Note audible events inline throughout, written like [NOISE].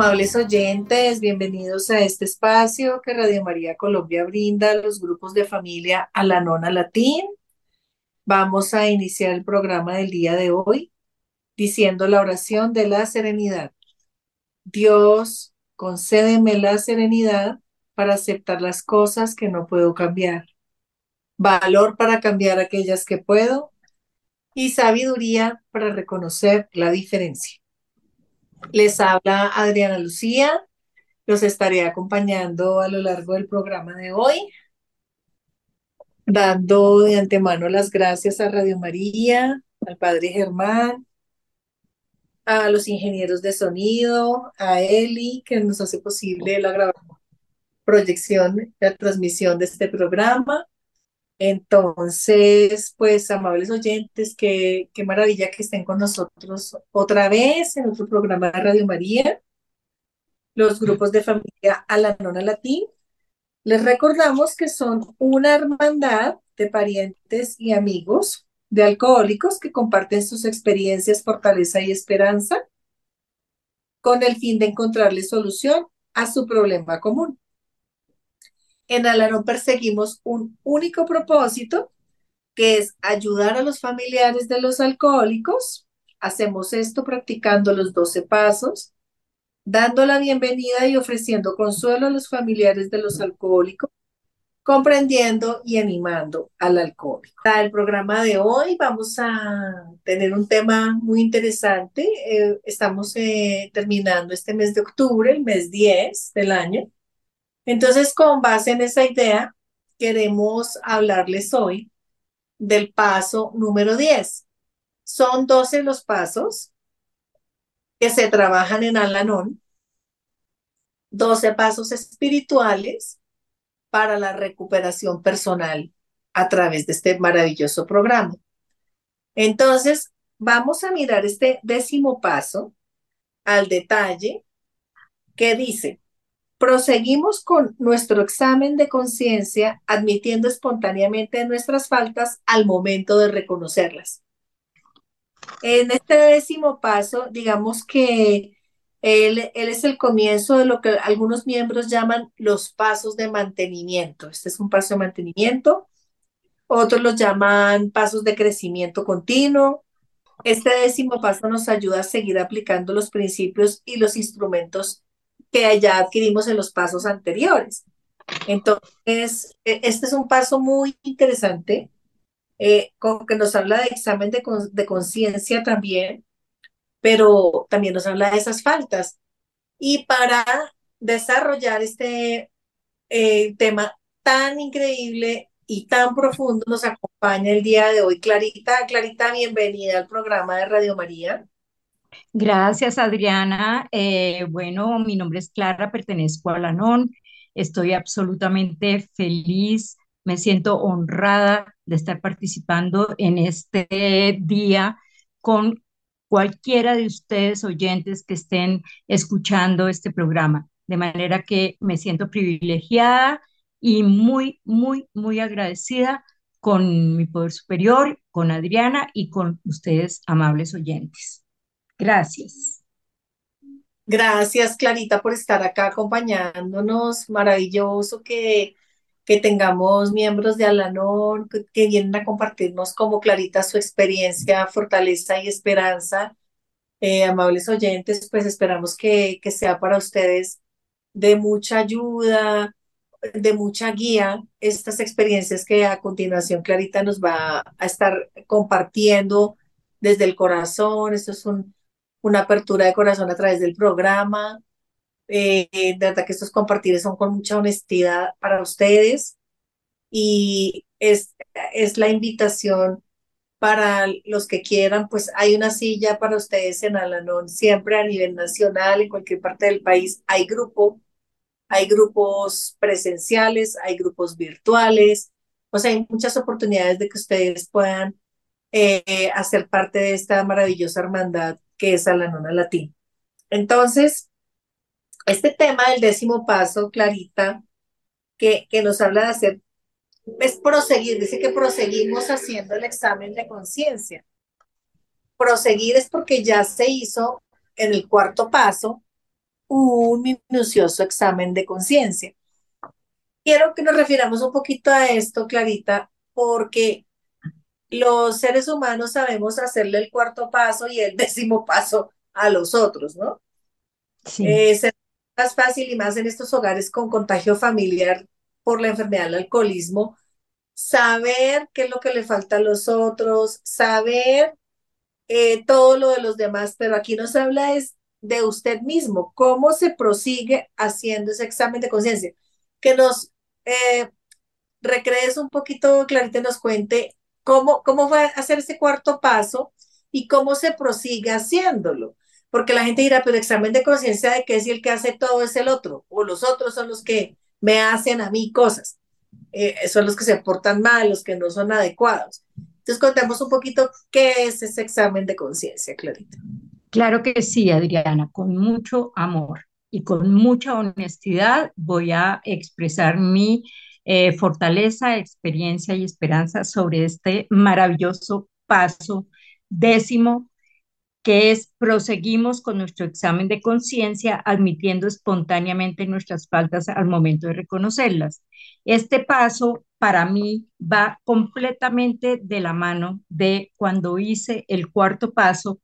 Amables oyentes, bienvenidos a este espacio que Radio María Colombia brinda a los grupos de familia a la nona latín. Vamos a iniciar el programa del día de hoy diciendo la oración de la serenidad. Dios, concédeme la serenidad para aceptar las cosas que no puedo cambiar, valor para cambiar aquellas que puedo y sabiduría para reconocer la diferencia. Les habla Adriana Lucía. Los estaré acompañando a lo largo del programa de hoy, dando de antemano las gracias a Radio María, al Padre Germán, a los ingenieros de sonido, a Eli, que nos hace posible la grabación, proyección, la transmisión de este programa, entonces, pues, amables oyentes, qué, qué maravilla que estén con nosotros otra vez en otro programa de Radio María, los grupos de familia a la nona latín. Les recordamos que son una hermandad de parientes y amigos de alcohólicos que comparten sus experiencias, fortaleza y esperanza con el fin de encontrarle solución a su problema común. En Alarón perseguimos un único propósito, que es ayudar a los familiares de los alcohólicos. Hacemos esto practicando los 12 pasos, dando la bienvenida y ofreciendo consuelo a los familiares de los alcohólicos, comprendiendo y animando al alcohólico. Para el programa de hoy vamos a tener un tema muy interesante. Eh, estamos eh, terminando este mes de octubre, el mes 10 del año, entonces, con base en esa idea, queremos hablarles hoy del paso número 10. Son 12 los pasos que se trabajan en Alanón, 12 pasos espirituales para la recuperación personal a través de este maravilloso programa. Entonces, vamos a mirar este décimo paso al detalle que dice, Proseguimos con nuestro examen de conciencia, admitiendo espontáneamente nuestras faltas al momento de reconocerlas. En este décimo paso, digamos que él, él, es el comienzo de lo que algunos miembros llaman los pasos de mantenimiento. Este es un paso de mantenimiento. Otros los llaman pasos de crecimiento continuo. Este décimo paso nos ayuda a seguir aplicando los principios y los instrumentos que ya adquirimos en los pasos anteriores. Entonces, e, este es un paso muy interesante, eh, que nos habla de examen de, de conciencia también, pero también nos habla de esas faltas. Y para desarrollar este eh, tema tan increíble y tan profundo, nos acompaña el día de hoy Clarita. Clarita, bienvenida al programa de Radio María. Gracias, Adriana. Eh, bueno, mi nombre es Clara, pertenezco a la NON. Estoy absolutamente feliz, me siento honrada de estar participando en este día con cualquiera de ustedes oyentes que estén escuchando este programa. De manera que me siento privilegiada y muy, muy, muy agradecida con mi poder superior, con Adriana y con ustedes, amables oyentes. Gracias. Gracias, Clarita, por estar acá acompañándonos. Maravilloso que, que tengamos miembros de Alanón que, vienen a compartirnos como Clarita su experiencia, fortaleza y esperanza. Eh, amables oyentes, pues esperamos que, que sea para ustedes de mucha ayuda, de mucha guía, estas experiencias que a continuación Clarita nos va a estar compartiendo desde el corazón. Esto es un, una apertura de corazón a través del programa. Eh, de verdad que estos compartires son con mucha honestidad para ustedes. Y es, es la invitación para los que quieran, pues hay una silla para ustedes en Alanón, siempre a nivel nacional, en cualquier parte del país, hay grupo, hay grupos presenciales, hay grupos virtuales, o sea, hay muchas oportunidades de que ustedes puedan eh, hacer parte de esta maravillosa hermandad que es a la nona latina. Entonces, este tema del décimo paso, Clarita, que, que nos habla de hacer, es proseguir, dice que proseguimos haciendo el examen de conciencia. Proseguir es porque ya se hizo en el cuarto paso un minucioso examen de conciencia. Quiero que nos refiramos un poquito a esto, Clarita, porque los seres humanos sabemos hacerle el cuarto paso y el [LAUGHS] décimo paso a los otros, ¿no? Sí. Es más fácil y más en estos hogares con contagio familiar por la enfermedad del alcoholismo, saber qué es lo que le falta a los otros, saber eh, todo lo de los demás, pero aquí nos habla es de usted mismo, cómo se prosigue haciendo ese examen de conciencia. Que nos eh, recrees un poquito, Clarita, nos cuente cómo, cómo fue hacer ese cuarto paso y cómo se prosigue haciéndolo. Porque la gente dirá, pero examen de conciencia de que si el que hace todo es el otro, o los otros son los que me hacen a mí cosas. Eh, son los que se portan mal, los que no son adecuados. Entonces, contemos un poquito qué es ese examen de conciencia, Clarita. Claro que sí, Adriana, con mucho amor y con mucha honestidad voy a expresar mi eh, fortaleza, experiencia y esperanza sobre este maravilloso paso décimo que es proseguimos con nuestro examen de conciencia admitiendo espontáneamente nuestras faltas al momento de reconocerlas. Este paso para mí va completamente de la mano de cuando hice el cuarto paso.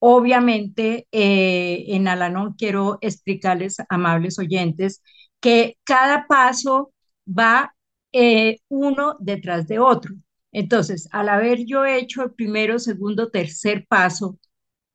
Obviamente, eh, en Alanón quiero explicarles, amables oyentes, que cada paso va eh, uno detrás de otro. Entonces, al haber yo hecho el primero, segundo, tercer paso,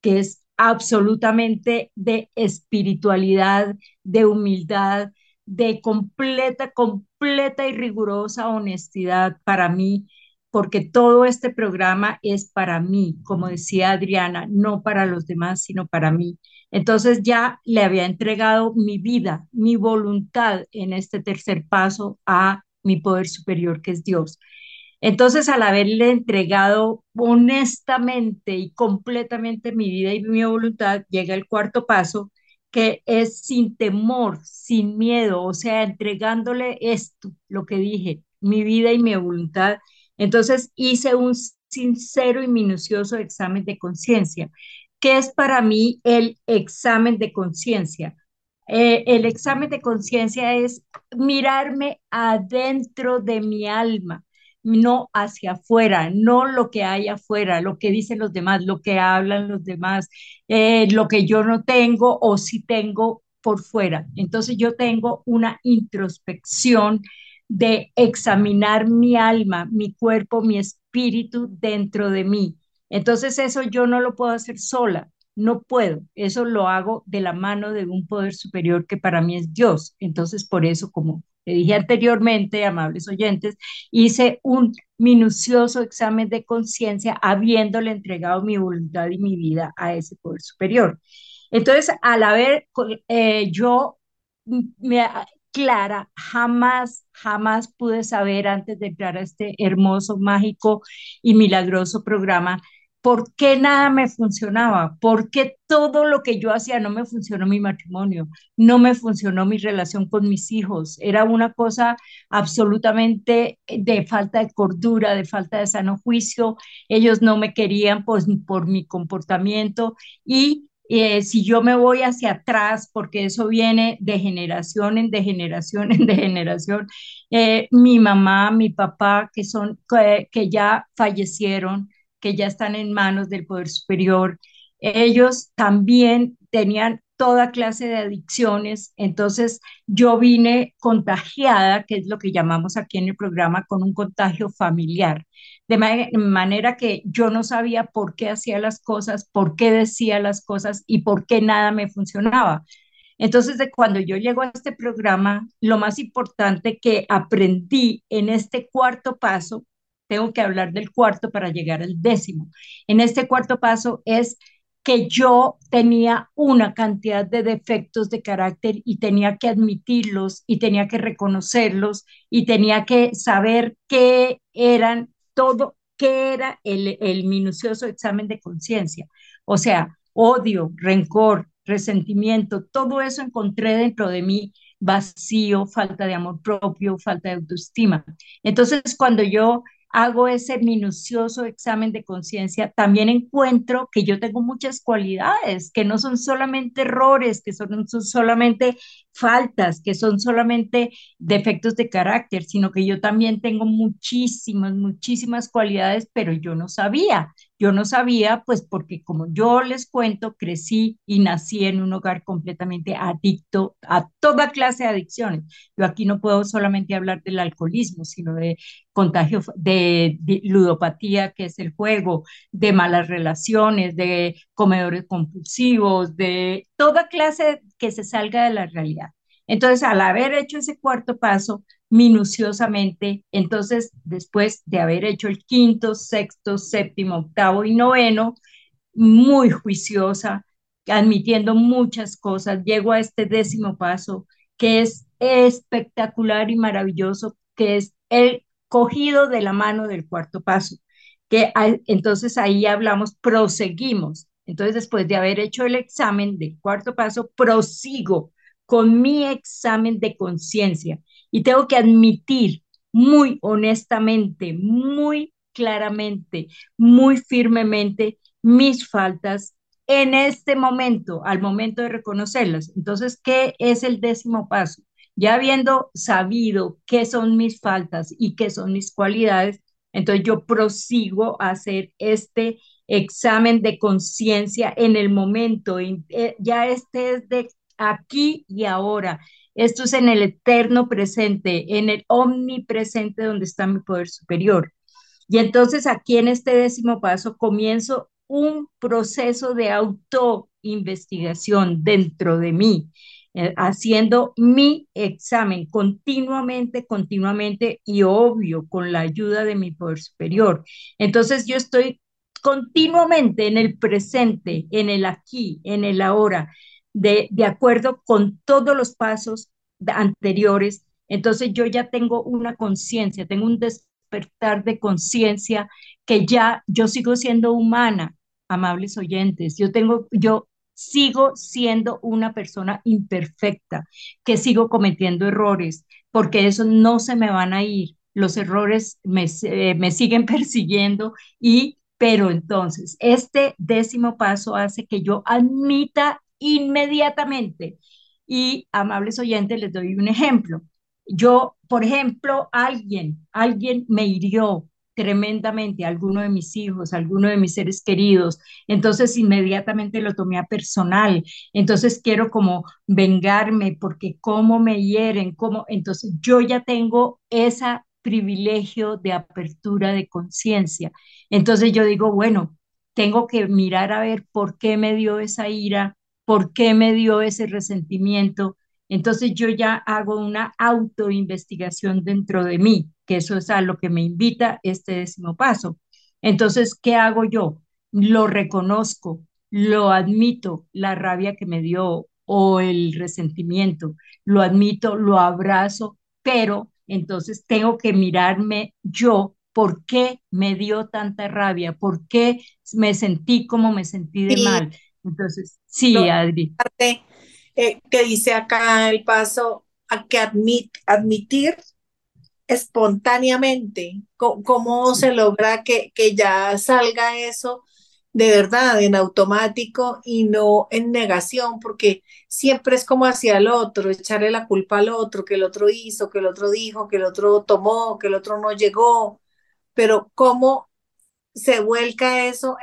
que es absolutamente de espiritualidad, de humildad, de completa, completa y rigurosa honestidad para mí, porque todo este programa es para mí, como decía Adriana, no para los demás, sino para mí. Entonces ya le había entregado mi vida, mi voluntad en este tercer paso a mi poder superior que es Dios. Entonces, al haberle entregado honestamente y completamente mi vida y mi voluntad, llega el cuarto paso, que es sin temor, sin miedo, o sea, entregándole esto, lo que dije, mi vida y mi voluntad. Entonces, hice un sincero y minucioso examen de conciencia. ¿Qué es para mí el examen de conciencia? Eh, el examen de conciencia es mirarme adentro de mi alma, no hacia afuera, no lo que hay afuera, lo que dicen los demás, lo que hablan los demás, eh, lo que yo no tengo o si tengo por fuera. Entonces yo tengo una introspección de examinar mi alma, mi cuerpo, mi espíritu dentro de mí. Entonces eso yo no lo puedo hacer sola, no puedo. Eso lo hago de la mano de un poder superior que para mí es Dios. Entonces por eso, como le dije anteriormente, amables oyentes, hice un minucioso examen de conciencia habiéndole entregado mi voluntad y mi vida a ese poder superior. Entonces, al haber eh, yo, me, Clara, jamás, jamás pude saber antes de entrar a este hermoso, mágico y milagroso programa ¿Por qué nada me funcionaba? ¿Por qué todo lo que yo hacía no me funcionó mi matrimonio? No me funcionó mi relación con mis hijos. Era una cosa absolutamente de falta de cordura, de falta de sano juicio. Ellos no me querían pues, por mi comportamiento y eh, si yo me voy hacia atrás, porque eso viene de generación en de generación [LAUGHS] en de generación, eh, mi mamá, mi papá, que son que ya fallecieron, que ya están en manos del poder superior. Ellos también tenían toda clase de adicciones, entonces yo vine contagiada, que es lo que llamamos aquí en el programa, con un contagio familiar, de manera que yo no sabía por qué hacía las cosas, por qué decía las cosas y por qué nada me funcionaba. Entonces, de cuando yo llego a este programa, lo más importante que aprendí en este cuarto paso tengo que hablar del cuarto para llegar al décimo. En este cuarto paso es que yo tenía una cantidad de defectos de carácter y tenía que admitirlos y tenía que reconocerlos y tenía que saber qué eran todo, qué era el, el minucioso examen de conciencia. O sea, odio, rencor, resentimiento, todo eso encontré dentro de mí vacío, falta de amor propio, falta de autoestima. Entonces, cuando yo hago ese minucioso examen de conciencia, también encuentro que yo tengo muchas cualidades, que no son solamente errores, que son, solamente faltas, que son solamente defectos de carácter, sino que yo también tengo muchísimas, muchísimas cualidades, pero yo no sabía. Yo no sabía, pues porque como yo les cuento, crecí y nací en un hogar completamente adicto a toda clase de adicciones. Yo aquí no puedo solamente hablar del alcoholismo, sino de contagio, de, ludopatía, que es el juego, de malas relaciones, de comedores compulsivos, de toda clase que se salga de la realidad. Entonces, al haber hecho ese cuarto paso, minuciosamente. Entonces, después de haber hecho el quinto, sexto, séptimo, octavo y noveno, muy juiciosa, admitiendo muchas cosas, llego a este décimo paso, que es espectacular y maravilloso, que es el cogido de la mano del cuarto paso, que entonces ahí hablamos, proseguimos. Entonces, después de haber hecho el examen del cuarto paso, prosigo con mi examen de conciencia y tengo que admitir muy honestamente, muy claramente, muy firmemente mis faltas en este momento, al momento de reconocerlas. Entonces, ¿qué es el décimo paso? Ya habiendo sabido qué son mis faltas y qué son mis cualidades, entonces yo prosigo a hacer este examen de conciencia en el momento. Eh, ya este es de aquí y ahora. Esto es en el eterno presente, en el omnipresente donde está mi poder superior. Y entonces aquí en este décimo paso comienzo un proceso de autoinvestigación dentro de mí, eh, haciendo mi examen continuamente, continuamente y obvio con la ayuda de mi poder superior. Entonces yo estoy continuamente en el presente, en el aquí, en el ahora, de, acuerdo con todos los pasos anteriores. Entonces yo ya tengo una conciencia, tengo un despertar de conciencia que ya yo sigo siendo humana, amables oyentes. Yo tengo, yo sigo siendo una persona imperfecta, que sigo cometiendo errores, porque eso no se me van a ir. Los errores me, eh, me siguen [LAUGHS] persiguiendo y pero entonces, este décimo paso hace que yo admita inmediatamente. Y, amables oyentes, les doy un ejemplo. Yo, por ejemplo, alguien, alguien me hirió tremendamente, alguno de mis hijos, alguno de mis seres queridos. Entonces inmediatamente lo tomé a personal. Entonces quiero como vengarme porque cómo me hieren, cómo. Entonces yo ya tengo ese privilegio de apertura de conciencia. Entonces yo digo, bueno, tengo que mirar a ver por qué me dio esa ira, por qué me dio ese resentimiento. Entonces yo ya hago una autoinvestigación dentro de mí, que eso es a lo que me invita este décimo paso. Entonces, ¿qué hago yo? Lo reconozco, lo admito, la rabia que me dio o el resentimiento, lo admito, lo abrazo, pero entonces tengo que mirarme yo por qué me dio tanta rabia, por qué me sentí como me sentí de mal. Entonces, sí, Adri. Eh, que dice acá el paso a que admitir espontáneamente, ¿Cómo, se logra que, que ya salga eso de verdad en automático y no en negación, porque siempre es como hacia el otro, echarle la culpa al otro, que el otro hizo, que el otro dijo, que el otro tomó, que el otro no llegó, pero cómo se vuelca eso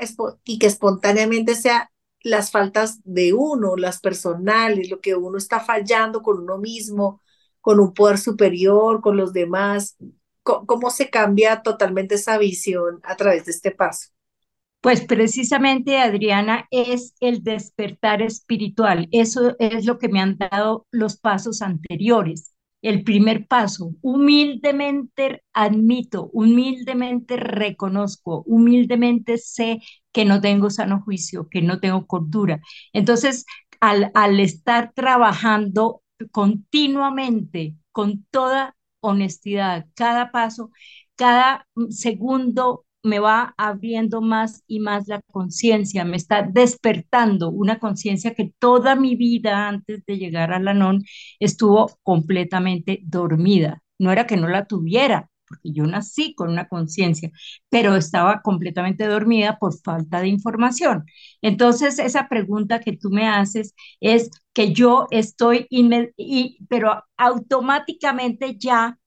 y que espontáneamente sea las faltas de uno, las personales, lo que uno está fallando con uno mismo, con un poder superior, con los demás. ¿Cómo, se cambia totalmente esa visión a través de este paso? Pues precisamente, Adriana, es el despertar espiritual. Eso es lo que me han dado los pasos anteriores el primer paso. Humildemente admito, humildemente reconozco, humildemente sé que no tengo sano juicio, que no tengo cordura. Entonces, al, al estar trabajando continuamente, con toda honestidad, cada paso, cada segundo me va abriendo más y más la conciencia, me está despertando una conciencia que toda mi vida antes de llegar a la NON estuvo completamente dormida. No era que no la tuviera, porque yo nací con una conciencia, pero estaba completamente dormida por falta de información. Entonces, esa pregunta que tú me haces es que yo estoy, y, pero automáticamente ya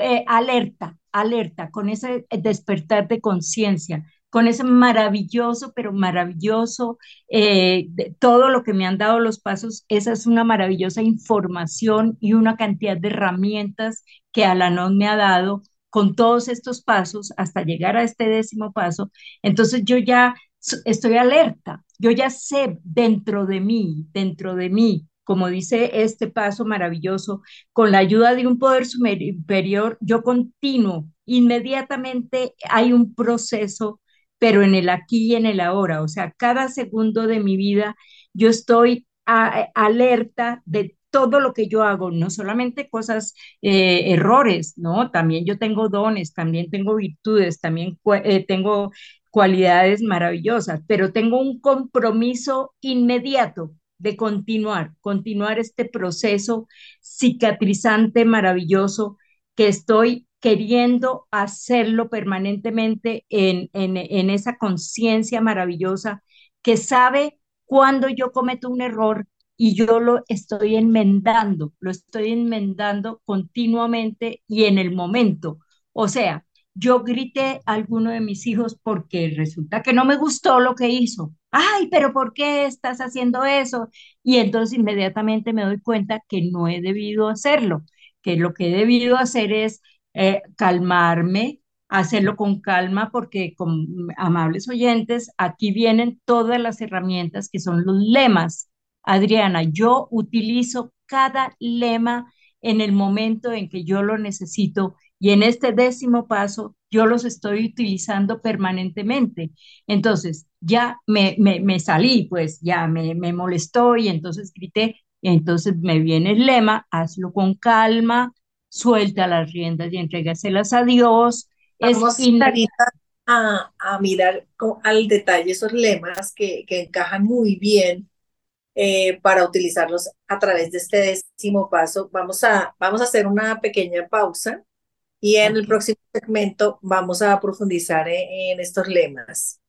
eh, alerta, alerta, con ese despertar de conciencia con ese maravilloso, pero maravilloso, eh, todo lo que me han dado los pasos, esa es una maravillosa información y una cantidad de herramientas que Alanon me ha dado con todos estos pasos hasta llegar a este décimo paso. Entonces yo ya estoy alerta, yo ya sé dentro de mí, dentro de mí, como dice este paso maravilloso, con la ayuda de un poder superior, yo continuo, inmediatamente hay un proceso pero en el aquí y en el ahora. O sea, cada segundo de mi vida yo estoy alerta de todo lo que yo hago, no solamente cosas, eh, errores, ¿no? También yo tengo dones, también tengo virtudes, también eh, tengo cualidades maravillosas, pero tengo un compromiso inmediato de continuar, continuar este proceso cicatrizante maravilloso que estoy queriendo hacerlo permanentemente en, en, esa conciencia maravillosa que sabe cuando yo cometo un error y yo lo estoy enmendando, lo estoy enmendando continuamente y en el momento. O sea, yo grité a alguno de mis hijos porque resulta que no me gustó lo que hizo. Ay, pero ¿por qué estás haciendo eso? Y entonces inmediatamente me doy cuenta que no he debido hacerlo, que lo que he debido hacer es eh, calmarme, hacerlo con calma, porque con amables oyentes, aquí vienen todas las herramientas que son los lemas. Adriana, yo utilizo cada lema en el momento en que yo lo necesito y en este décimo paso yo los estoy utilizando permanentemente. Entonces, ya me, me, salí, pues ya me, me molestó y entonces grité, y entonces me viene el lema, hazlo con calma, suelta las riendas y entrégaselas a Dios. Vamos a, a, mirar al detalle esos lemas que, que encajan muy bien eh, para utilizarlos a través de este décimo paso. Vamos a, vamos a hacer una pequeña pausa y en el próximo segmento vamos a profundizar en estos lemas.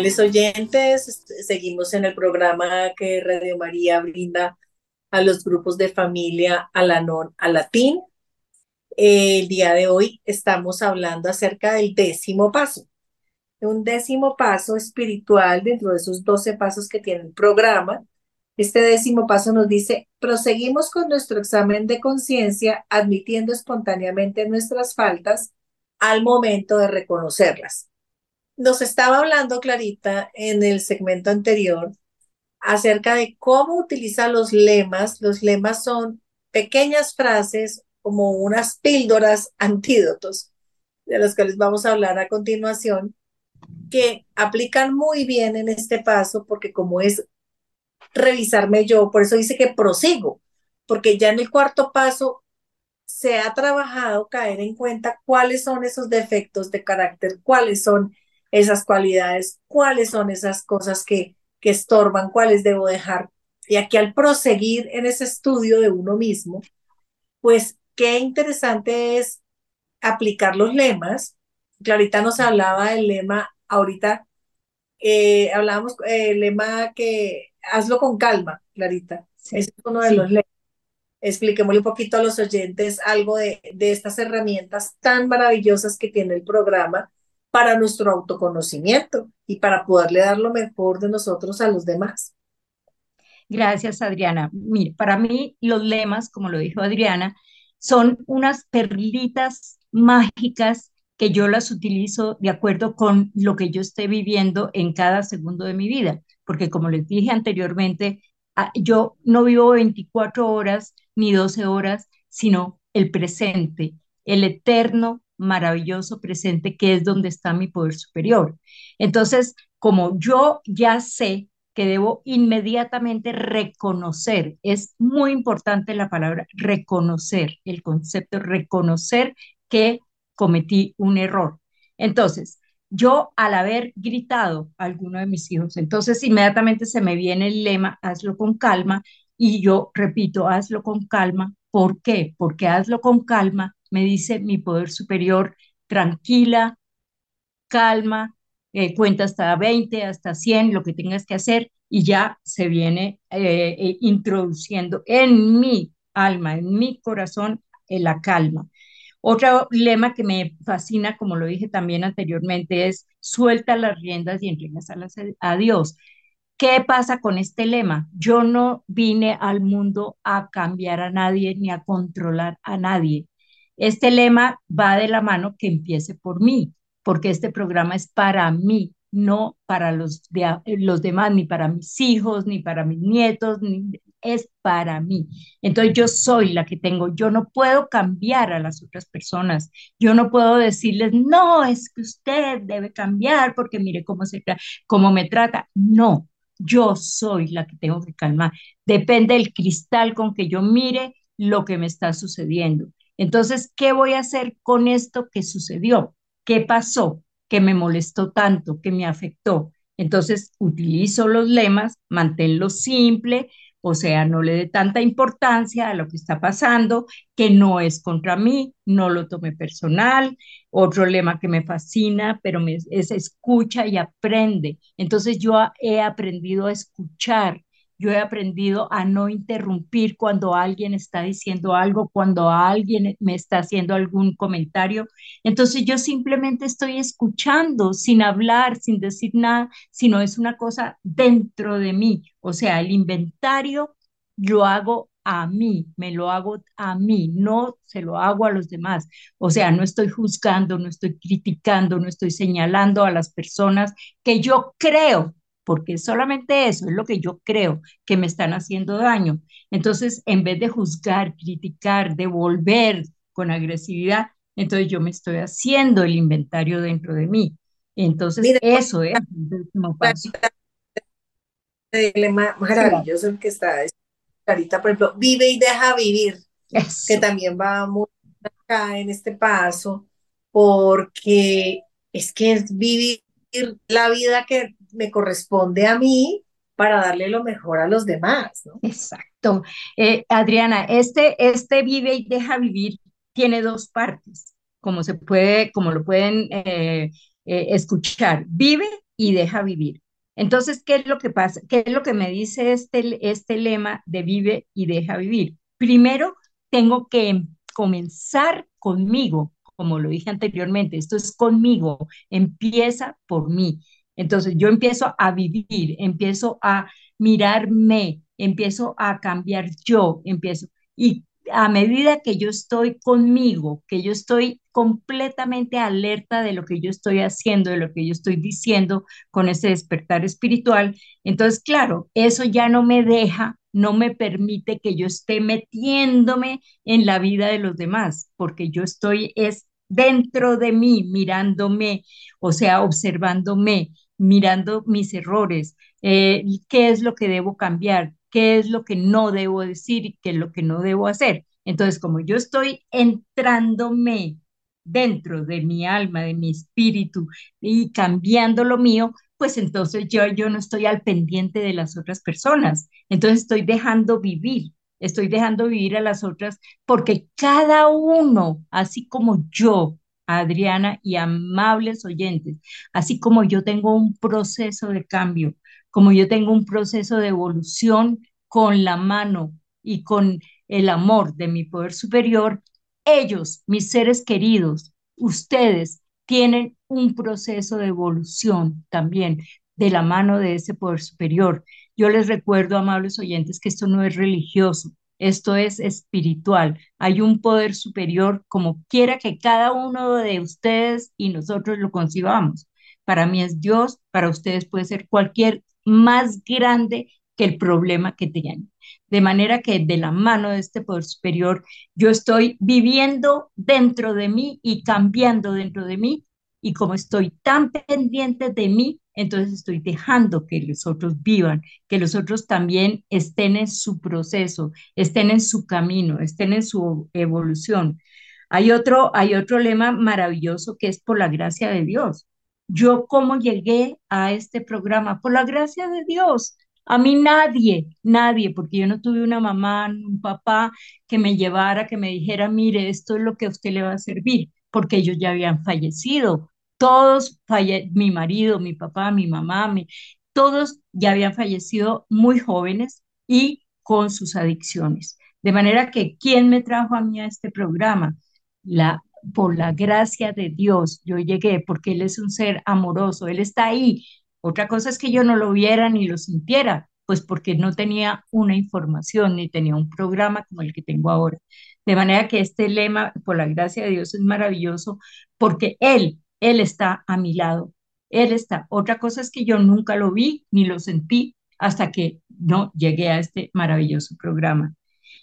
Oyentes, seguimos en el programa que Radio María brinda a los grupos de familia Alanón a Latín. El día de hoy estamos hablando acerca del décimo paso, un décimo paso espiritual dentro de esos doce pasos que tiene el programa. Este décimo paso nos dice, proseguimos con nuestro examen de conciencia admitiendo espontáneamente nuestras faltas al momento de reconocerlas nos estaba hablando Clarita en el segmento anterior acerca de cómo utiliza los lemas. Los lemas son pequeñas frases como unas píldoras antídotos, de las que les vamos a hablar a continuación, que aplican muy bien en este paso, porque como es revisarme yo, por eso dice que prosigo, porque ya en el cuarto paso se ha trabajado caer en cuenta cuáles son esos defectos de carácter, cuáles son esas cualidades, cuáles son esas cosas que, que estorban, cuáles debo dejar. Y aquí al proseguir en ese estudio de uno mismo, pues qué interesante es aplicar los lemas. Clarita nos hablaba del lema, ahorita eh, hablábamos el lema que hazlo con calma, Clarita. Ese es uno de los lemas. expliquémosle un poquito a los oyentes algo de, de estas herramientas tan maravillosas que tiene el programa para nuestro autoconocimiento y para poderle dar lo mejor de nosotros a los demás. Gracias, Adriana. Mire, para mí los lemas, como lo dijo Adriana, son unas perlitas mágicas que yo las utilizo de acuerdo con lo que yo esté viviendo en cada segundo de mi vida, porque como les dije anteriormente, ah, yo no vivo 24 horas ni 12 horas, sino el presente, el eterno, maravilloso presente que es donde está mi poder superior. Entonces, como yo ya sé que debo inmediatamente reconocer. Es muy importante la palabra reconocer, el concepto reconocer que cometí un error. Entonces, yo al haber gritado a alguno de mis hijos, entonces inmediatamente se me viene el lema, hazlo con calma, y yo repito, hazlo con calma. ¿Por qué? Porque hazlo con calma, me dice mi poder superior, tranquila, calma, eh, cuenta hasta 20, hasta 100, lo que tengas que hacer y ya se viene eh, eh, introduciendo en mi alma, en mi corazón, la calma. Otro lema que me fascina, como lo dije también anteriormente, es suelta las riendas y entregas a Dios. ¿Qué pasa con este lema? Yo no vine al mundo a cambiar a nadie ni a controlar a nadie. Este lema va de la mano que empiece por mí porque este programa es para mí, no para los, los demás, ni para mis hijos, ni para mis nietos, es para mí. Entonces yo soy la que tengo, yo no puedo cambiar a las otras personas, yo no puedo decirles, no, es que usted debe cambiar porque mire cómo, se, cómo me trata. No, yo soy la que tengo que calmar. Depende del cristal con que yo mire lo que me está sucediendo. Entonces, ¿qué voy a hacer con esto que sucedió? ¿Qué pasó? que me molestó tanto, que me afectó. Entonces utilizo los lemas, manténlo simple, o sea, no le dé tanta importancia a lo que está pasando, que no es contra mí, no lo tome personal. Otro lema que me fascina, pero es escucha y aprende. Entonces yo he aprendido a escuchar yo he aprendido a no interrumpir cuando alguien está diciendo algo, cuando alguien me está haciendo algún comentario. Entonces yo simplemente estoy escuchando sin hablar, sin decir nada, sino es una cosa dentro de mí. O sea, el inventario lo hago a mí, me lo hago a mí, no se lo hago a los demás. O sea, no estoy juzgando, no estoy criticando, no estoy señalando a las personas que yo creo porque solamente eso es lo que yo creo que me están haciendo daño. Entonces, en vez de juzgar, criticar, devolver con agresividad, entonces yo me estoy haciendo el inventario dentro de mí. Entonces, eso es el último paso. El maravilloso el que está ahorita, por ejemplo, vive y deja vivir, que también va muy acá en este paso, porque es que es vivir la vida que me corresponde a mí para darle lo mejor a los demás, ¿no? Exacto. Eh, Adriana, este, este vive y deja vivir tiene dos partes, como se puede, como lo pueden eh, eh, escuchar. Vive y deja vivir. Entonces, ¿qué es lo que pasa? ¿Qué es lo que me dice este, este lema de vive y deja vivir? Primero, tengo que comenzar conmigo, como lo dije anteriormente, esto es conmigo, empieza por mí. Entonces yo empiezo a vivir, empiezo a mirarme, empiezo a cambiar yo, empiezo. Y a medida que yo estoy conmigo, que yo estoy completamente alerta de lo que yo estoy haciendo, de lo que yo estoy diciendo con ese despertar espiritual, entonces, claro, eso ya no me deja, no me permite que yo esté metiéndome en la vida de los demás, porque yo estoy es dentro de mí, mirándome, o sea, observándome, mirando mis errores, eh, qué es lo que debo cambiar, qué es lo que no debo decir y qué es lo que no debo hacer. Entonces, como yo estoy entrándome dentro de mi alma, de mi espíritu y cambiando lo mío, pues entonces yo, yo no estoy al pendiente de las otras personas. Entonces estoy dejando vivir, estoy dejando vivir a las otras porque cada uno, así como yo, Adriana y amables oyentes, así como yo tengo un proceso de cambio, como yo tengo un proceso de evolución con la mano y con el amor de mi poder superior, ellos, mis seres queridos, ustedes, tienen un proceso de evolución también de la mano de ese poder superior. Yo les recuerdo, amables oyentes, que esto no es religioso, esto es espiritual. Hay un poder superior como quiera que cada uno de ustedes y nosotros lo concibamos. Para mí es Dios, para ustedes puede ser cualquier más grande que el problema que tengan. De manera que de la mano de este poder superior, yo estoy viviendo dentro de mí y cambiando dentro de mí. Y como estoy tan pendiente de mí, entonces estoy dejando que los otros vivan, que los otros también estén en su proceso, estén en su camino, estén en su evolución. Hay otro, hay otro lema maravilloso que es por la gracia de Dios. Yo cómo llegué a este programa, por la gracia de Dios. A mí nadie, nadie, porque yo no tuve una mamá, un papá que me llevara, que me dijera, mire, esto es lo que a usted le va a servir, porque ellos ya habían fallecido. Todos, falle mi marido, mi papá, mi mamá, todos ya habían fallecido muy jóvenes y con sus adicciones. De manera que, ¿quién me trajo a mí a este programa? La, por la gracia de Dios, yo llegué porque Él es un ser amoroso, Él está ahí otra cosa es que yo no lo viera ni lo sintiera, pues porque no tenía una información ni tenía un programa como el que tengo ahora. De manera que este lema, por la gracia de Dios, es maravilloso porque Él, Él está a mi lado. Él está. Otra cosa es que yo nunca lo vi ni lo sentí hasta que no llegué a este maravilloso programa.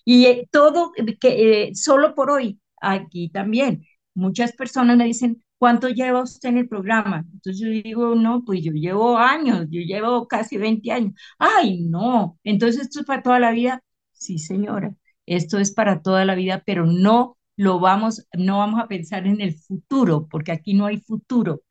Y eh, todo, que eh, solo por hoy, aquí también, muchas personas me dicen, ¿cuánto lleva usted en el programa? Entonces yo digo, no, pues yo llevo años, yo llevo casi 20 años. Ay, no, entonces esto es para toda la vida. Sí, señora, esto es para toda la vida, pero no lo vamos, no vamos a pensar en el futuro, porque aquí no hay futuro,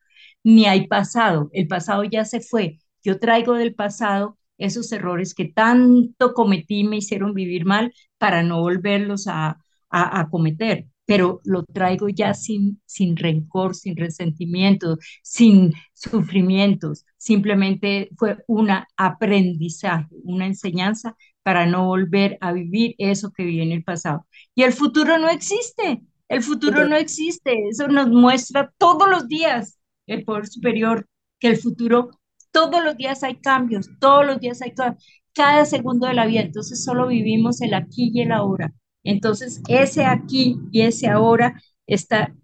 ni hay pasado. El pasado ya se fue. Yo traigo del pasado esos errores que tanto cometí, me hicieron vivir mal para no volverlos a, a, cometer pero lo traigo ya sin, sin rencor, sin resentimiento, sin sufrimientos. Simplemente fue un aprendizaje, una enseñanza para no volver a vivir eso que viví en el pasado. Y el futuro no existe, el futuro no existe. Eso nos muestra todos los días el poder superior, que el futuro, todos los días hay cambios, todos los días hay cambios, cada segundo de la vida. Entonces solo vivimos el aquí y el ahora entonces, ese aquí y ese ahora está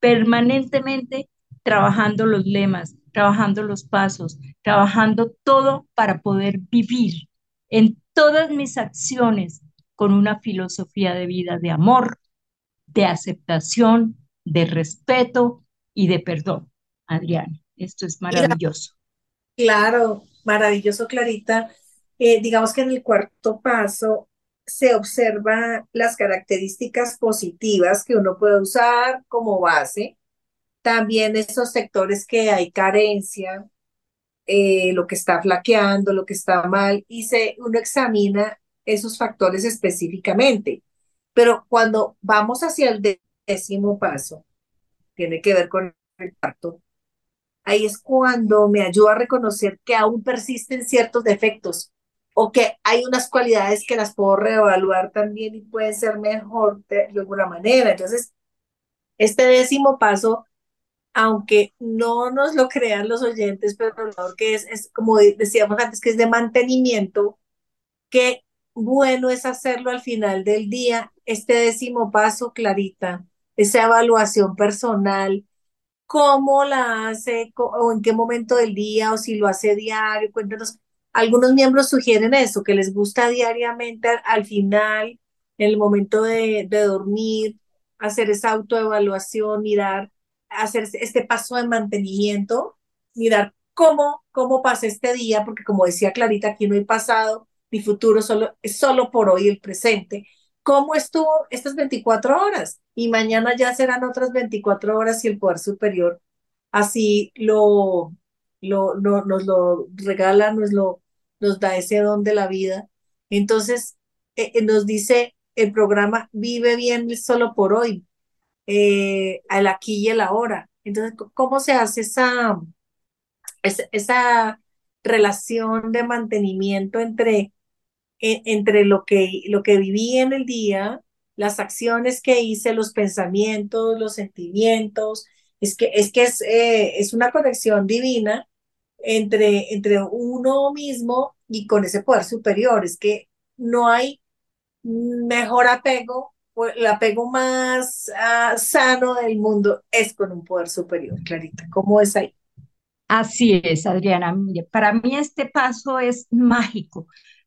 permanentemente trabajando los lemas, trabajando los pasos, trabajando todo para poder vivir en todas mis acciones con una filosofía de vida de amor, de aceptación, de respeto y de perdón. Adriana, esto es maravilloso. Claro, maravilloso, Clarita. Eh, digamos que en el cuarto paso se observa las características positivas que uno puede usar como base, también esos sectores que hay carencia, eh, lo que está flaqueando, lo que está mal, y se, uno examina esos factores específicamente. Pero cuando vamos hacia el décimo paso, tiene que ver con el pacto, ahí es cuando me ayuda a reconocer que aún persisten ciertos defectos o que hay unas cualidades que las puedo reevaluar también y pueden ser mejor de, alguna manera. Entonces, este décimo paso, aunque no nos lo crean los oyentes, pero que es, es, como decíamos antes, que es de mantenimiento, que bueno es hacerlo al final del día. Este décimo paso, Clarita, esa evaluación personal, cómo la hace o en qué momento del día o si lo hace diario, cuéntanos algunos miembros sugieren eso, que les gusta diariamente al, final, en el momento de, dormir, hacer esa autoevaluación, mirar, hacer este paso de mantenimiento, mirar cómo, cómo pasa este día, porque como decía Clarita, aquí no hay pasado ni futuro, solo, es solo por hoy el presente. ¿Cómo estuvo estas 24 horas? Y mañana ya serán otras 24 horas y el poder superior así lo, lo, nos lo regala, nos lo nos da ese don de la vida. Entonces, eh, eh, nos dice el programa Vive bien solo por hoy, eh, al aquí y el ahora. Entonces, ¿cómo se hace esa, esa, relación de mantenimiento entre e- entre lo que, lo que viví en el día, las acciones que hice, los pensamientos, los sentimientos. Es que es, que es, eh, es una conexión divina entre, entre uno mismo y con ese poder superior. Es que no hay mejor apego, el apego más ah, sano del mundo es con un poder superior, Clarita. ¿Cómo es ahí? Así es, Adriana. Mire, para mí este paso es mágico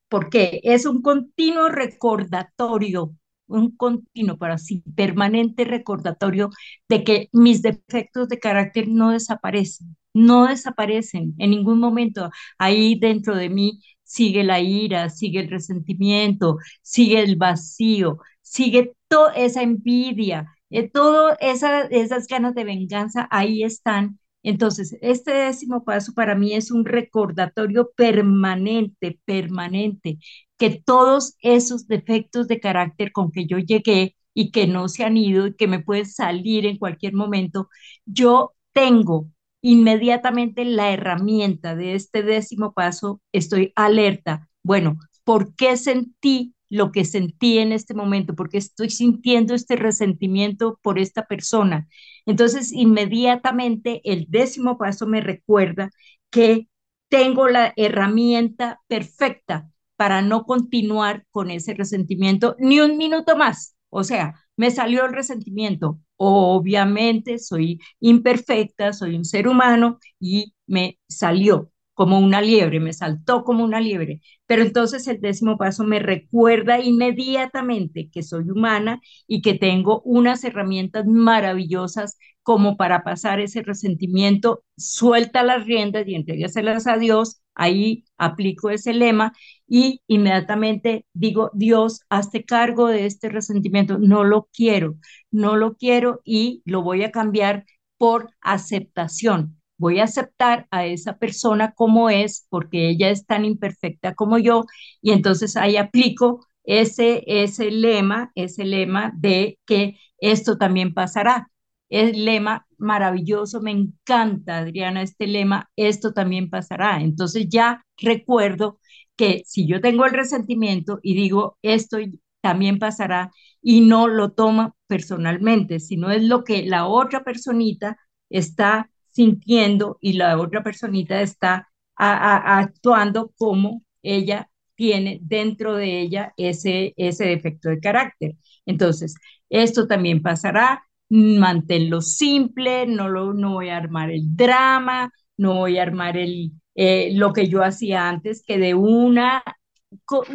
porque es un continuo recordatorio, un continuo, para sí, permanente recordatorio de que mis defectos de carácter no desaparecen, no desaparecen en ningún momento. Ahí dentro de mí sigue la ira, sigue el resentimiento, sigue el vacío, sigue toda esa envidia, eh, todas esa, esas ganas de venganza, ahí están entonces, este décimo paso para mí es un recordatorio permanente, permanente, que todos esos defectos de carácter con que yo llegué y que no se han ido y que me pueden salir en cualquier momento, yo tengo inmediatamente la herramienta de este décimo paso, estoy alerta. Bueno, ¿por qué sentí lo que sentí en este momento? ¿Por qué estoy sintiendo este resentimiento por esta persona? Entonces, inmediatamente el décimo paso me recuerda que tengo la herramienta perfecta para no continuar con ese resentimiento ni un minuto más. O sea, me salió el resentimiento. Obviamente soy imperfecta, soy un ser humano y me salió como una liebre, me saltó como una liebre. Pero entonces el décimo paso me recuerda inmediatamente que soy humana y que tengo unas herramientas maravillosas como para pasar ese resentimiento, suelta las riendas y entrégaselas a Dios, ahí aplico ese lema y inmediatamente digo, Dios, hazte cargo de este resentimiento, no lo quiero, no lo quiero y lo voy a cambiar por aceptación voy a aceptar a esa persona como es, porque ella es tan imperfecta como yo, y entonces ahí aplico ese, ese lema, ese lema de que esto también pasará. El lema maravilloso, me encanta, Adriana, este lema, esto también pasará. Entonces ya recuerdo que si yo tengo el resentimiento y digo, esto también pasará, y no lo toma personalmente, sino es lo que la otra personita está sintiendo y la otra personita está actuando como ella tiene dentro de ella ese, ese defecto de carácter. Entonces, esto también pasará, manténlo simple, no, lo, no voy a armar el drama, no voy a armar el, eh, lo que yo hacía antes, que de una,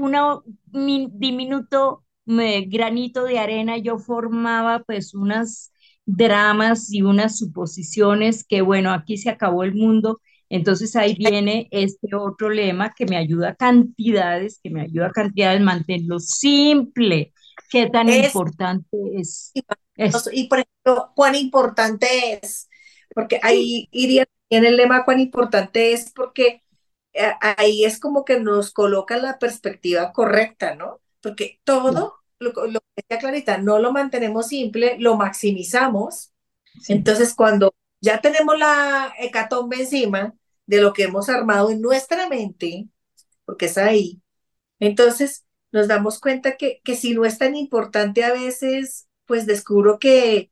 una diminuto granito de arena yo formaba pues unas dramas y unas suposiciones que, bueno, aquí se acabó el mundo. Entonces ahí viene este otro lema que me ayuda a cantidades, que me ayuda a cantidades, mantenerlo simple. ¿Qué tan importante es? Y por ejemplo, ¿cuán importante es? Porque ahí iría en el lema, ¿cuán importante es? Porque eh, ahí es como que nos coloca la perspectiva correcta, ¿no? Porque todo lo, que decía Clarita, no lo mantenemos simple, lo maximizamos. Entonces, cuando ya tenemos la hecatombe encima de lo que hemos armado en nuestra mente, porque es ahí, entonces nos damos cuenta que, que si no es tan importante a veces, pues descubro que,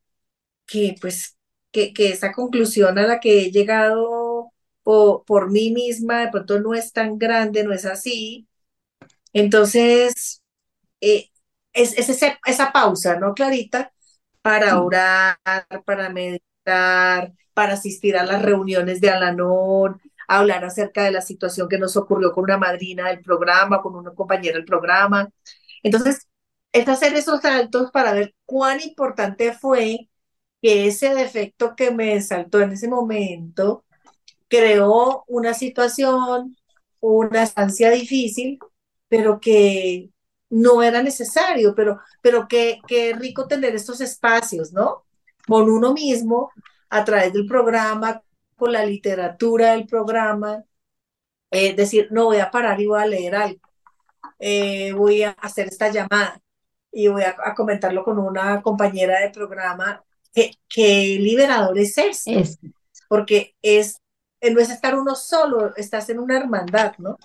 que pues, que, que esa conclusión a la que he llegado por, por mí misma de pronto no es tan grande, no es así. Entonces, eh, es, esa pausa, ¿no, Clarita? Para orar, para meditar, para asistir a las reuniones de Alanón, hablar acerca de la situación que nos ocurrió con una madrina del programa, con una compañera del programa. Entonces, es hacer esos saltos para ver cuán importante fue que ese defecto que me saltó en ese momento creó una situación, una estancia difícil, pero que no era necesario, pero, pero qué, qué rico tener estos espacios, ¿no? Con uno mismo, a través del programa, con la literatura del programa, eh, decir, no voy a parar y voy a leer algo, eh, voy a hacer esta llamada y voy a, comentarlo con una compañera de programa. ¿Qué, qué liberador es esto? Es. Porque es, no es estar uno solo, estás en una hermandad, ¿no?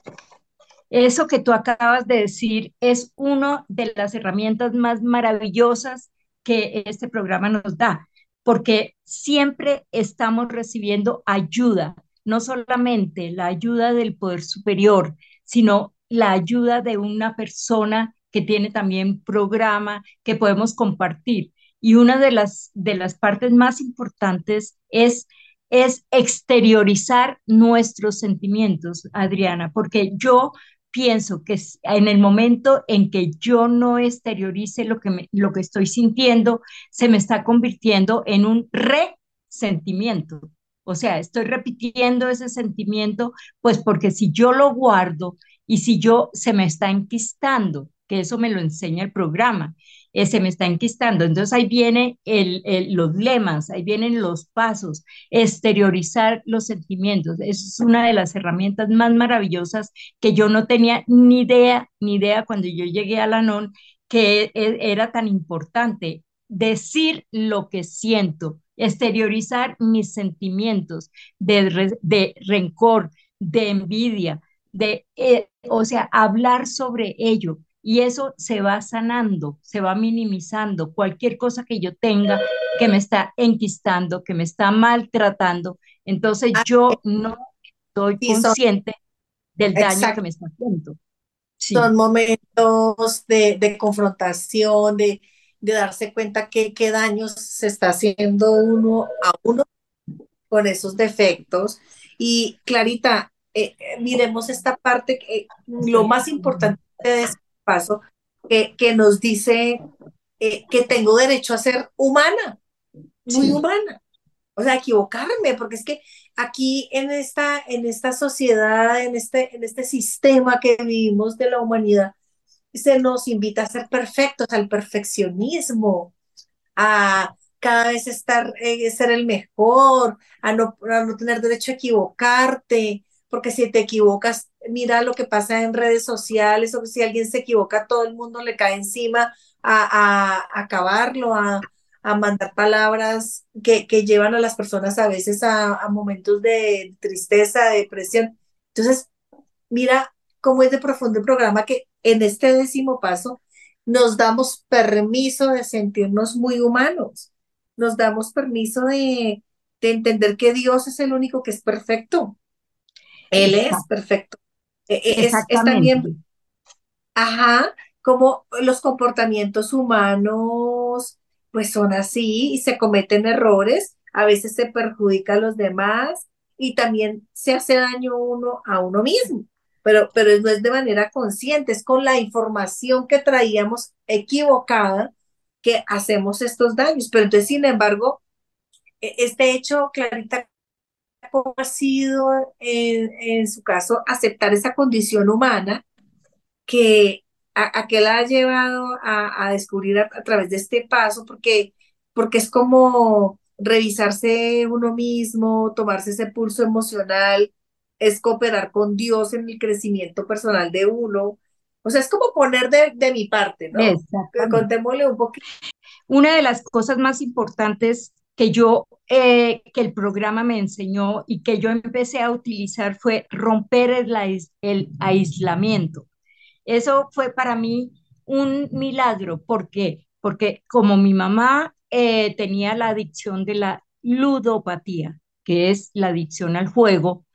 Eso que tú acabas de decir es una de las herramientas más maravillosas que este programa nos da, porque siempre estamos recibiendo ayuda, no solamente la ayuda del poder superior, sino la ayuda de una persona que tiene también programa que podemos compartir. Y una de las, de las partes más importantes es, es exteriorizar nuestros sentimientos, Adriana, porque yo pienso que en el momento en que yo no exteriorice lo que, lo que estoy sintiendo, se me está convirtiendo en un resentimiento. O sea, estoy repitiendo ese sentimiento, pues porque si yo lo guardo y si yo se me está enquistando, que eso me lo enseña el programa, eh, se me está enquistando. Entonces ahí vienen el, los lemas, ahí vienen los pasos, exteriorizar los sentimientos. Es una de las herramientas más maravillosas que yo no tenía ni idea, ni idea cuando yo llegué a la NON que e, era tan importante decir lo que siento, exteriorizar mis sentimientos de, de rencor, de envidia, de, eh, o sea, hablar sobre ello. Y eso se va sanando, se va minimizando. Cualquier cosa que yo tenga que me está enquistando, que me está maltratando, entonces ah, yo eh, no estoy consciente del daño que me está haciendo. Son momentos de, de confrontación, de, de darse cuenta que qué daños se está haciendo uno a uno con esos defectos. Y Clarita, eh, eh, miremos esta parte, que lo más importante de paso, que nos dice eh, que tengo derecho a ser humana, muy humana. O sea, equivocarme, porque es que aquí en esta, en esta sociedad, en este, en este sistema que vivimos de la humanidad, se nos invita a ser perfectos, al perfeccionismo, a cada vez estar, eh, ser el mejor, a no, no tener derecho a equivocarte, porque si te equivocas, mira lo que pasa en redes sociales, o si alguien se equivoca, todo el mundo le cae encima a, a, acabarlo, a, a, mandar palabras que, llevan a las personas a veces a, a momentos de tristeza, de depresión. Entonces, mira cómo es de profundo el programa que en este décimo paso nos damos permiso de sentirnos muy humanos, nos damos permiso de entender que Dios es el único que es perfecto. Él es perfecto. E, e, es, es, también, ajá, como los comportamientos humanos, pues son así y se cometen errores, a veces se perjudica a los demás y también se hace daño uno a uno mismo pero, pero no es de manera consciente, es con la información que traíamos equivocada que hacemos estos daños. Pero entonces, sin embargo, e, este hecho, Clarita, ¿cómo ha sido en, su caso aceptar esa condición humana que a, que la ha llevado a, descubrir a, través de este paso? Porque, porque es como revisarse uno mismo, tomarse ese pulso emocional, es cooperar con Dios en el crecimiento personal de uno. O sea, es como poner de, de mi parte, ¿no? Contémosle un poquito. Una de las cosas más importantes que yo, eh, que el programa me enseñó y que yo empecé a utilizar fue romper el, aislamiento. Eso fue para mí un milagro. ¿Por qué? Porque como mi mamá eh, tenía la adicción de la ludopatía, que es la adicción al juego,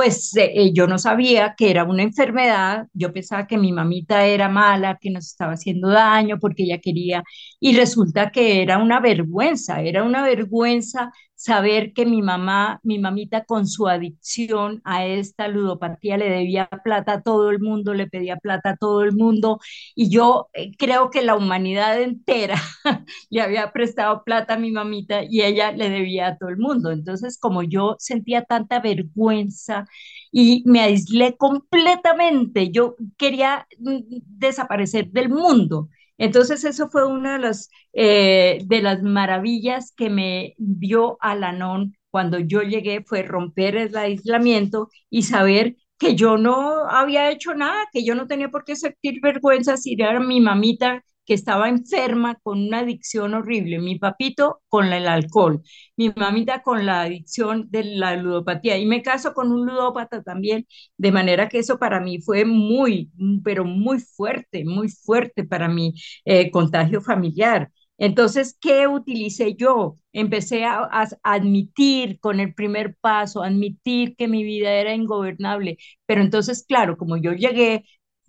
pues eh, yo no sabía que era una enfermedad, yo pensaba que mi mamita era mala, que nos estaba haciendo daño porque ella quería, y resulta que era una vergüenza, era una vergüenza saber que mi mamá, mi mamita con su adicción a esta ludopatía le debía plata a todo el mundo, le pedía plata a todo el mundo, y yo eh, creo que la humanidad entera [LAUGHS] le había prestado plata a mi mamita y ella le debía a todo el mundo. Entonces, como yo sentía tanta vergüenza y me aislé completamente, yo quería mm, desaparecer del mundo. Entonces, eso fue una de las, eh, de las maravillas que me dio Alanón cuando yo llegué, fue romper el aislamiento y saber que yo no había hecho nada, que yo no tenía por qué sentir vergüenza si era mi mamita que estaba enferma con una adicción horrible, mi papito con el alcohol, mi mamita con la adicción de la ludopatía y me caso con un ludópata también, de manera que eso para mí fue muy, pero muy fuerte, muy fuerte para mi eh, contagio familiar. Entonces, ¿qué utilicé yo? Empecé a, a, admitir con el primer paso, admitir que mi vida era ingobernable. Pero entonces, claro, como yo llegué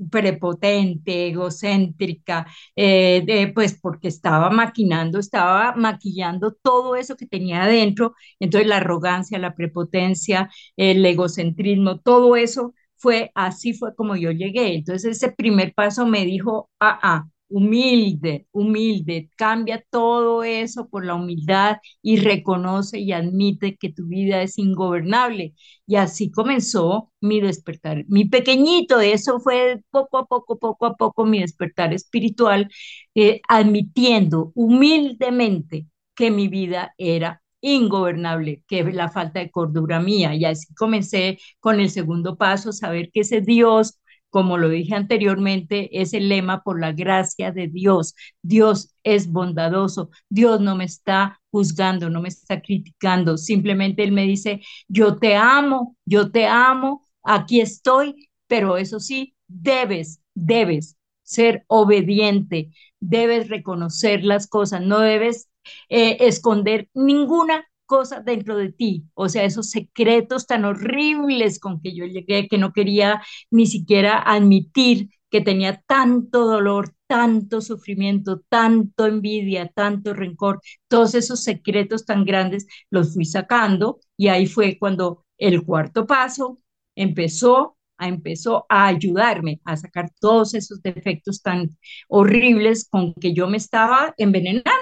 prepotente, egocéntrica, eh, pues porque estaba maquinando, estaba maquillando todo eso que tenía adentro, entonces la arrogancia, la prepotencia, el egocentrismo, todo eso fue, así fue como yo llegué. Entonces ese primer paso me dijo, ah, ah, humilde, humilde, cambia todo eso por la humildad y reconoce y admite que tu vida es ingobernable. Y así comenzó mi despertar, mi pequeñito, eso fue poco a poco, poco a poco mi despertar espiritual, eh, admitiendo humildemente que mi vida era ingobernable, que la falta de cordura mía. Y así comencé con el segundo paso, saber que ese Dios como lo dije anteriormente, es el lema por la gracia de Dios. Dios es bondadoso, Dios no me está juzgando, no me está criticando, simplemente Él me dice, yo te amo, yo te amo, aquí estoy, pero eso sí, debes, debes ser obediente, debes reconocer las cosas, no debes eh, esconder ninguna cosas dentro de ti, o sea, esos secretos tan horribles con que yo llegué, que no quería ni siquiera admitir que tenía tanto dolor, tanto sufrimiento, tanto envidia, tanto rencor, todos esos secretos tan grandes los fui sacando y ahí fue cuando el cuarto paso empezó a, empezó a ayudarme a sacar todos esos defectos tan horribles con que yo me estaba envenenando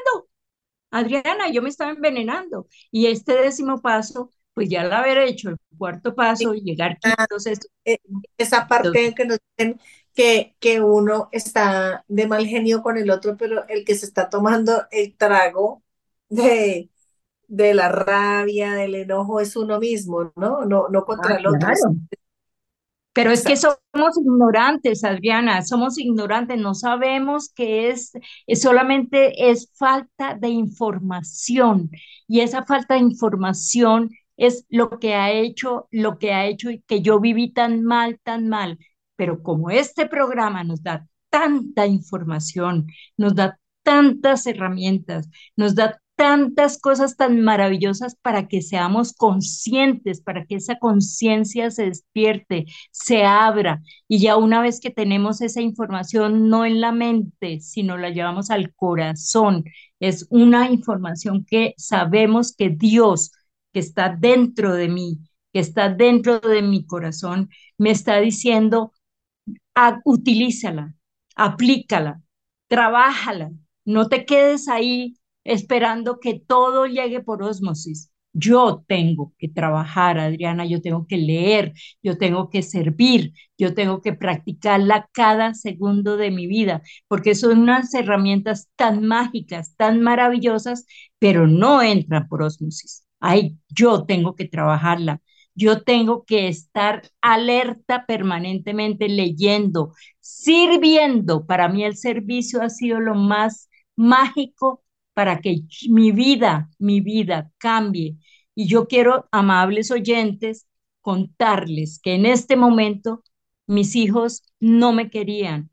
Adriana, yo me estaba envenenando. Y este décimo paso, pues ya lo haber hecho, el cuarto paso, llegar ah, entonces eh, Esa parte que nos dicen que, que uno está de mal genio con el otro, pero el que se está tomando el trago de, de la rabia, del enojo, es uno mismo, ¿no? No, no contra ah, el otro. Pero es que somos ignorantes, Adriana, somos ignorantes, no sabemos que es, es, solamente es falta de información y esa falta de información es lo que ha hecho, lo que ha hecho que yo viví tan mal, tan mal. Pero como este programa nos da tanta información, nos da tantas herramientas, nos da tantas cosas tan maravillosas para que seamos conscientes, para que esa conciencia se despierte, se abra. Y ya una vez que tenemos esa información no en la mente, sino la llevamos al corazón, es una información que sabemos que Dios, que está dentro de mí, que está dentro de mi corazón, me está diciendo, utilízala, aplícala, trabájala, no te quedes ahí esperando que todo llegue por osmosis. Yo tengo que trabajar, Adriana, yo tengo que leer, yo tengo que servir, yo tengo que practicarla cada segundo de mi vida, porque son unas herramientas tan mágicas, tan maravillosas, pero no entran por osmosis. Ay, yo tengo que trabajarla, yo tengo que estar alerta permanentemente leyendo, sirviendo. Para mí el servicio ha sido lo más mágico para que mi vida, mi vida cambie. Y yo quiero, amables oyentes, contarles que en este momento mis hijos no me querían,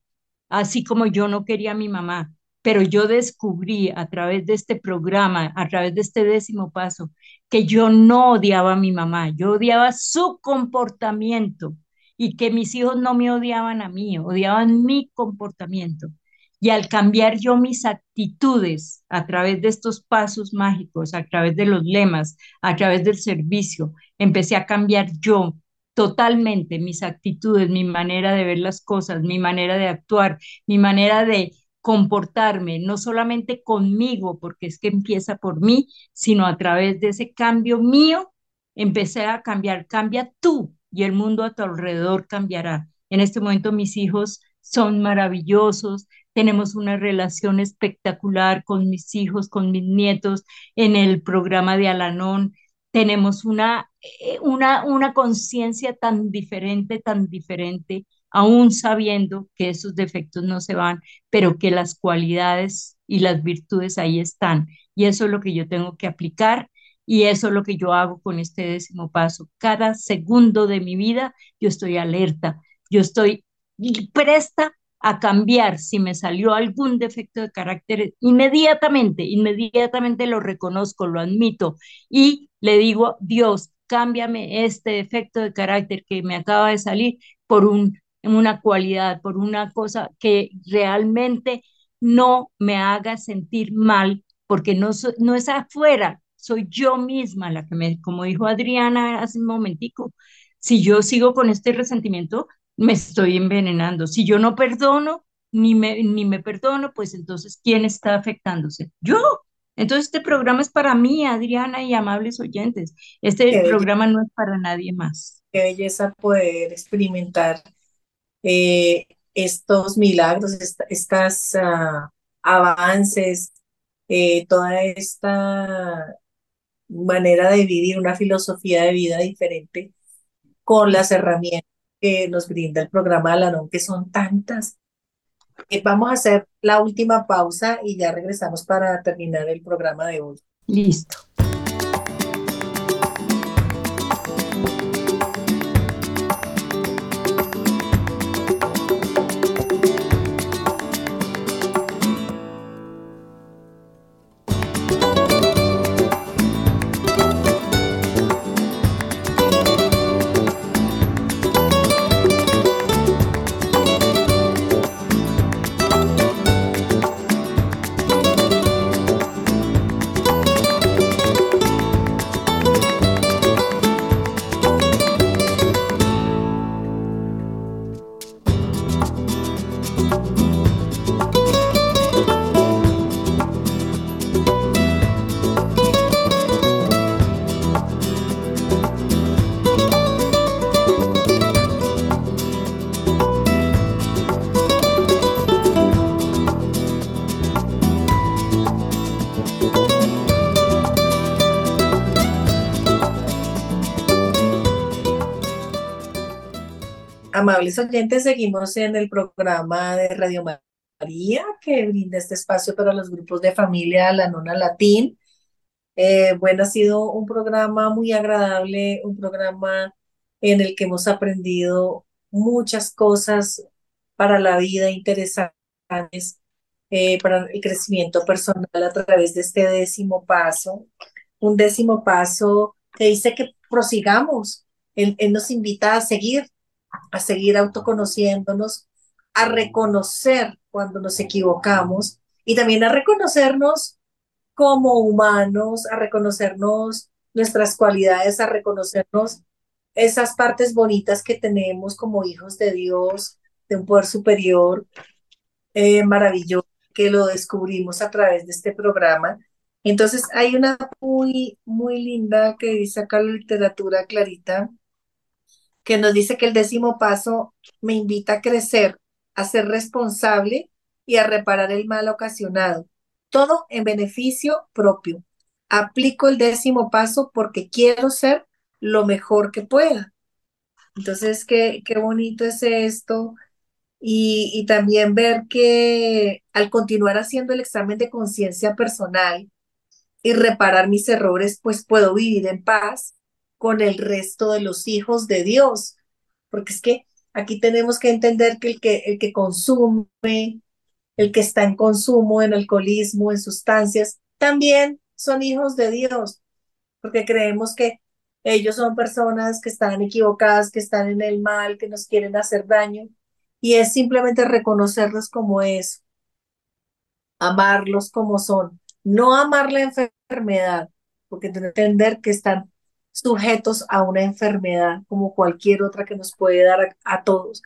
así como yo no quería a mi mamá, pero yo descubrí a través de este programa, a través de este décimo paso, que yo no odiaba a mi mamá, yo odiaba su comportamiento y que mis hijos no me odiaban a mí, odiaban mi comportamiento. Y al cambiar yo mis actitudes a través de estos pasos mágicos, a través de los lemas, a través del servicio, empecé a cambiar yo totalmente mis actitudes, mi manera de ver las cosas, mi manera de actuar, mi manera de comportarme, no solamente conmigo, porque es que empieza por mí, sino a través de ese cambio mío, empecé a cambiar. Cambia tú y el mundo a tu alrededor cambiará. En este momento mis hijos son maravillosos, tenemos una relación espectacular con mis hijos, con mis nietos en el programa de Alanón, tenemos una, eh, una, una conciencia tan diferente, tan diferente, aún sabiendo que esos defectos no se van, pero que las cualidades y las virtudes ahí están. Y eso es lo que yo tengo que aplicar y eso es lo que yo hago con este décimo paso. Cada segundo de mi vida yo estoy alerta, yo estoy presta a cambiar si me salió algún defecto de carácter, inmediatamente, inmediatamente lo reconozco, lo admito y le digo, Dios, cámbiame este defecto de carácter que me acaba de salir por un, una cualidad, por una cosa que realmente no me haga sentir mal, porque no, no es afuera, soy yo misma la que me, como dijo Adriana hace un momentico, si yo sigo con este resentimiento, me estoy envenenando. Si yo no perdono, ni me, ni me perdono, pues entonces, ¿quién está afectándose? Yo. Entonces, este programa es para mí, Adriana y amables oyentes. Este programa no es para nadie más. Qué belleza poder experimentar eh, estos milagros, estas uh, avances, eh, toda esta manera de vivir, una filosofía de vida diferente con las herramientas nos brinda el programa de Alanón, que son tantas. Eh, vamos a hacer la última pausa y ya regresamos para terminar el programa de hoy. Listo. Amables oyentes, seguimos en el programa de Radio María que brinda este espacio para los grupos de familia La Nona Latín. Eh, bueno, ha sido un programa muy agradable, un programa en el que hemos aprendido muchas cosas para la vida interesantes, eh, para el crecimiento personal a través de este décimo paso. Un décimo paso que dice que prosigamos. él nos invita a seguir a seguir autoconociéndonos, a reconocer cuando nos equivocamos y también a reconocernos como humanos, a reconocernos nuestras cualidades, a reconocernos esas partes bonitas que tenemos como hijos de Dios, de un poder superior eh, maravilloso, que lo descubrimos a través de este programa. Entonces hay una muy, muy linda que dice acá la literatura clarita, que nos dice que el décimo paso me invita a crecer, a ser responsable y a reparar el mal ocasionado, todo en beneficio propio. Aplico el décimo paso porque quiero ser lo mejor que pueda. Entonces, qué, qué bonito es esto. Y, y también ver que al continuar haciendo el examen de conciencia personal y reparar mis errores, pues puedo vivir en paz con el resto de los hijos de Dios. Porque es que aquí tenemos que entender que el que, el que consume, el que está en consumo, en alcoholismo, en sustancias, también son hijos de Dios, porque creemos que ellos son personas que están equivocadas, que están en el mal, que nos quieren hacer daño, y es simplemente reconocerlos como es, amarlos como son, no amar la enfermedad, porque entender que están sujetos a una enfermedad como cualquier otra que nos puede dar a, todos.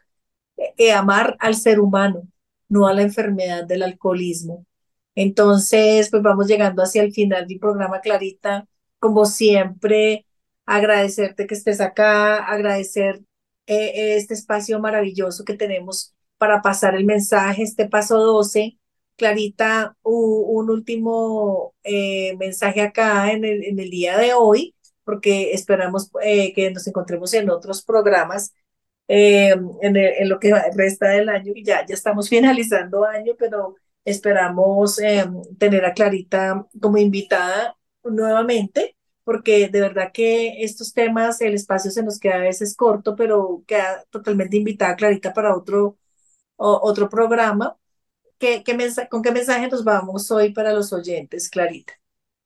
E, e amar al ser humano, no a la enfermedad del alcoholismo. Entonces, pues vamos llegando hacia el final del programa, Clarita. Como siempre, agradecerte que estés acá, agradecer eh, este espacio maravilloso que tenemos para pasar el mensaje, este paso 12. Clarita, un último eh, mensaje acá en el, en el día de hoy porque esperamos eh, que nos encontremos en otros programas. eh, en, lo que resta del año. Y ya, ya estamos [LAUGHS] finalizando año, pero esperamos eh, tener a Clarita como invitada nuevamente, porque de verdad que estos temas, el espacio se nos queda a veces corto, pero queda totalmente invitada Clarita para otro, otro programa. ¿Qué, ¿Con qué mensaje nos vamos hoy para los oyentes, Clarita?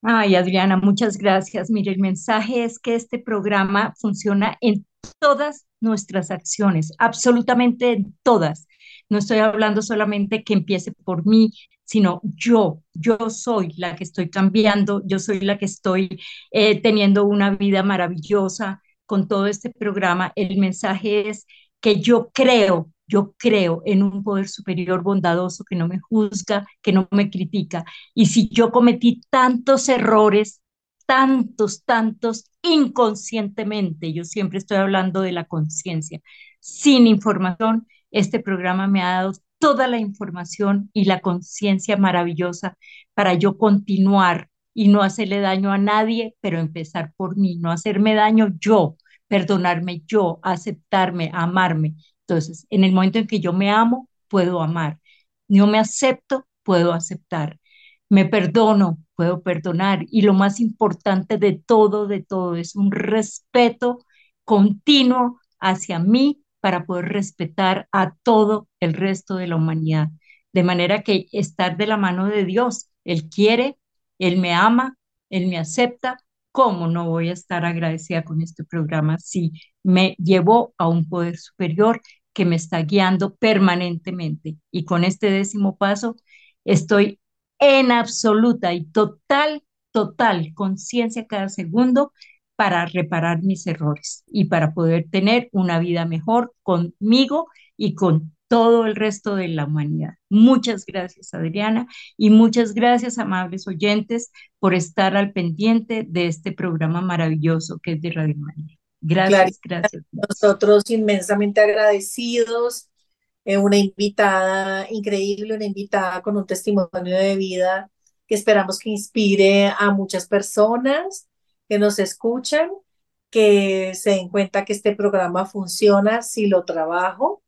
Ay, Adriana, muchas gracias. Mire, el mensaje es que este programa funciona en todas nuestras acciones, absolutamente en todas. No estoy hablando solamente que empiece por mí, sino yo, yo soy la que estoy cambiando, yo soy la que estoy eh, teniendo una vida maravillosa con todo este programa. El mensaje es que yo creo, yo creo en un poder superior bondadoso que no me juzga, que no me critica y si yo cometí tantos errores, tantos, tantos, inconscientemente, yo siempre estoy hablando de la conciencia, sin información, este programa me ha dado toda la información y la conciencia maravillosa para yo continuar y no hacerle daño a nadie, pero empezar por mí, no hacerme daño yo, perdonarme yo, aceptarme, amarme. Entonces, en el momento en que yo me amo, puedo amar. No me acepto, puedo aceptar me perdono, puedo perdonar. Y lo más importante de todo, de todo, es un respeto continuo hacia mí para poder respetar a todo el resto de la humanidad. De manera que estar de la mano de Dios, Él quiere, Él me ama, Él me acepta. ¿Cómo no voy a estar agradecida con este programa si me llevó a un poder superior que me está guiando permanentemente? Y con este décimo paso estoy en absoluta y total, total conciencia cada segundo para reparar mis errores y para poder tener una vida mejor conmigo y con todo el resto de la humanidad. Muchas gracias, Adriana, y muchas gracias, amables oyentes, por estar al pendiente de este programa maravilloso que es de Radio María. Gracias, Clarita, gracias. gracias. nosotros inmensamente agradecidos eh, una invitada increíble, una invitada con un testimonio de vida que esperamos que inspire a muchas personas que nos escuchan, que se den cuenta que este programa funciona si lo trabajo.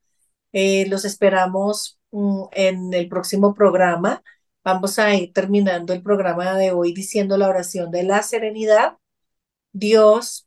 Eh, los esperamos mm, en el próximo programa. Vamos a ir terminando el programa de hoy diciendo la oración de la serenidad. Dios,